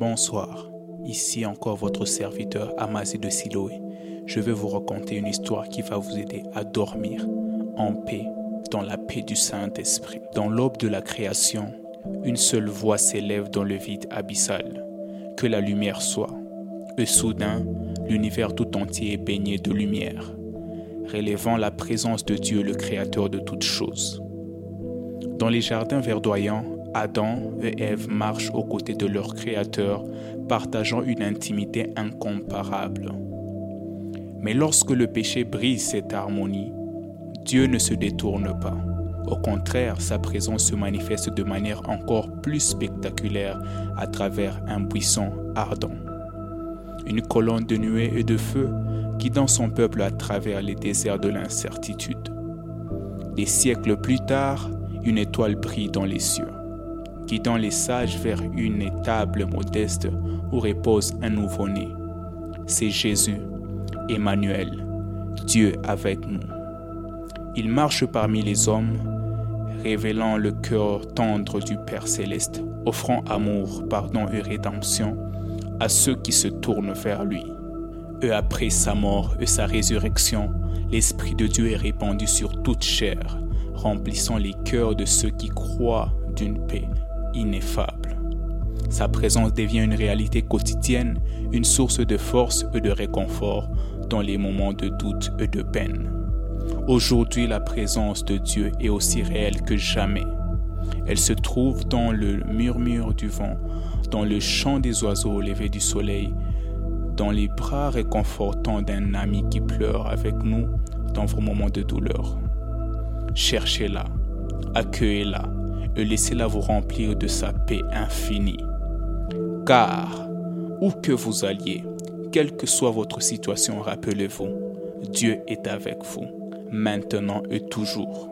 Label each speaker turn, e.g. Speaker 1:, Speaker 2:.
Speaker 1: Bonsoir, ici encore votre serviteur Amazé de Siloé. Je vais vous raconter une histoire qui va vous aider à dormir en paix, dans la paix du Saint-Esprit. Dans l'aube de la création, une seule voix s'élève dans le vide abyssal. Que la lumière soit. Et soudain, l'univers tout entier est baigné de lumière, relevant la présence de Dieu, le Créateur de toutes choses. Dans les jardins verdoyants, Adam et Ève marchent aux côtés de leur Créateur, partageant une intimité incomparable. Mais lorsque le péché brise cette harmonie, Dieu ne se détourne pas. Au contraire, sa présence se manifeste de manière encore plus spectaculaire à travers un buisson ardent. Une colonne de nuée et de feu guidant son peuple à travers les déserts de l'incertitude. Des siècles plus tard, une étoile brille dans les cieux guidant les sages vers une étable modeste où repose un nouveau-né. C'est Jésus, Emmanuel, Dieu avec nous. Il marche parmi les hommes, révélant le cœur tendre du Père céleste, offrant amour, pardon et rédemption à ceux qui se tournent vers lui. Et après sa mort et sa résurrection, l'Esprit de Dieu est répandu sur toute chair, remplissant les cœurs de ceux qui croient d'une paix ineffable. Sa présence devient une réalité quotidienne, une source de force et de réconfort dans les moments de doute et de peine. Aujourd'hui, la présence de Dieu est aussi réelle que jamais. Elle se trouve dans le murmure du vent, dans le chant des oiseaux au lever du soleil, dans les bras réconfortants d'un ami qui pleure avec nous dans vos moments de douleur. Cherchez-la, accueillez-la, et laissez-la vous remplir de sa paix infinie. Car, où que vous alliez, quelle que soit votre situation, rappelez-vous, Dieu est avec vous, maintenant et toujours.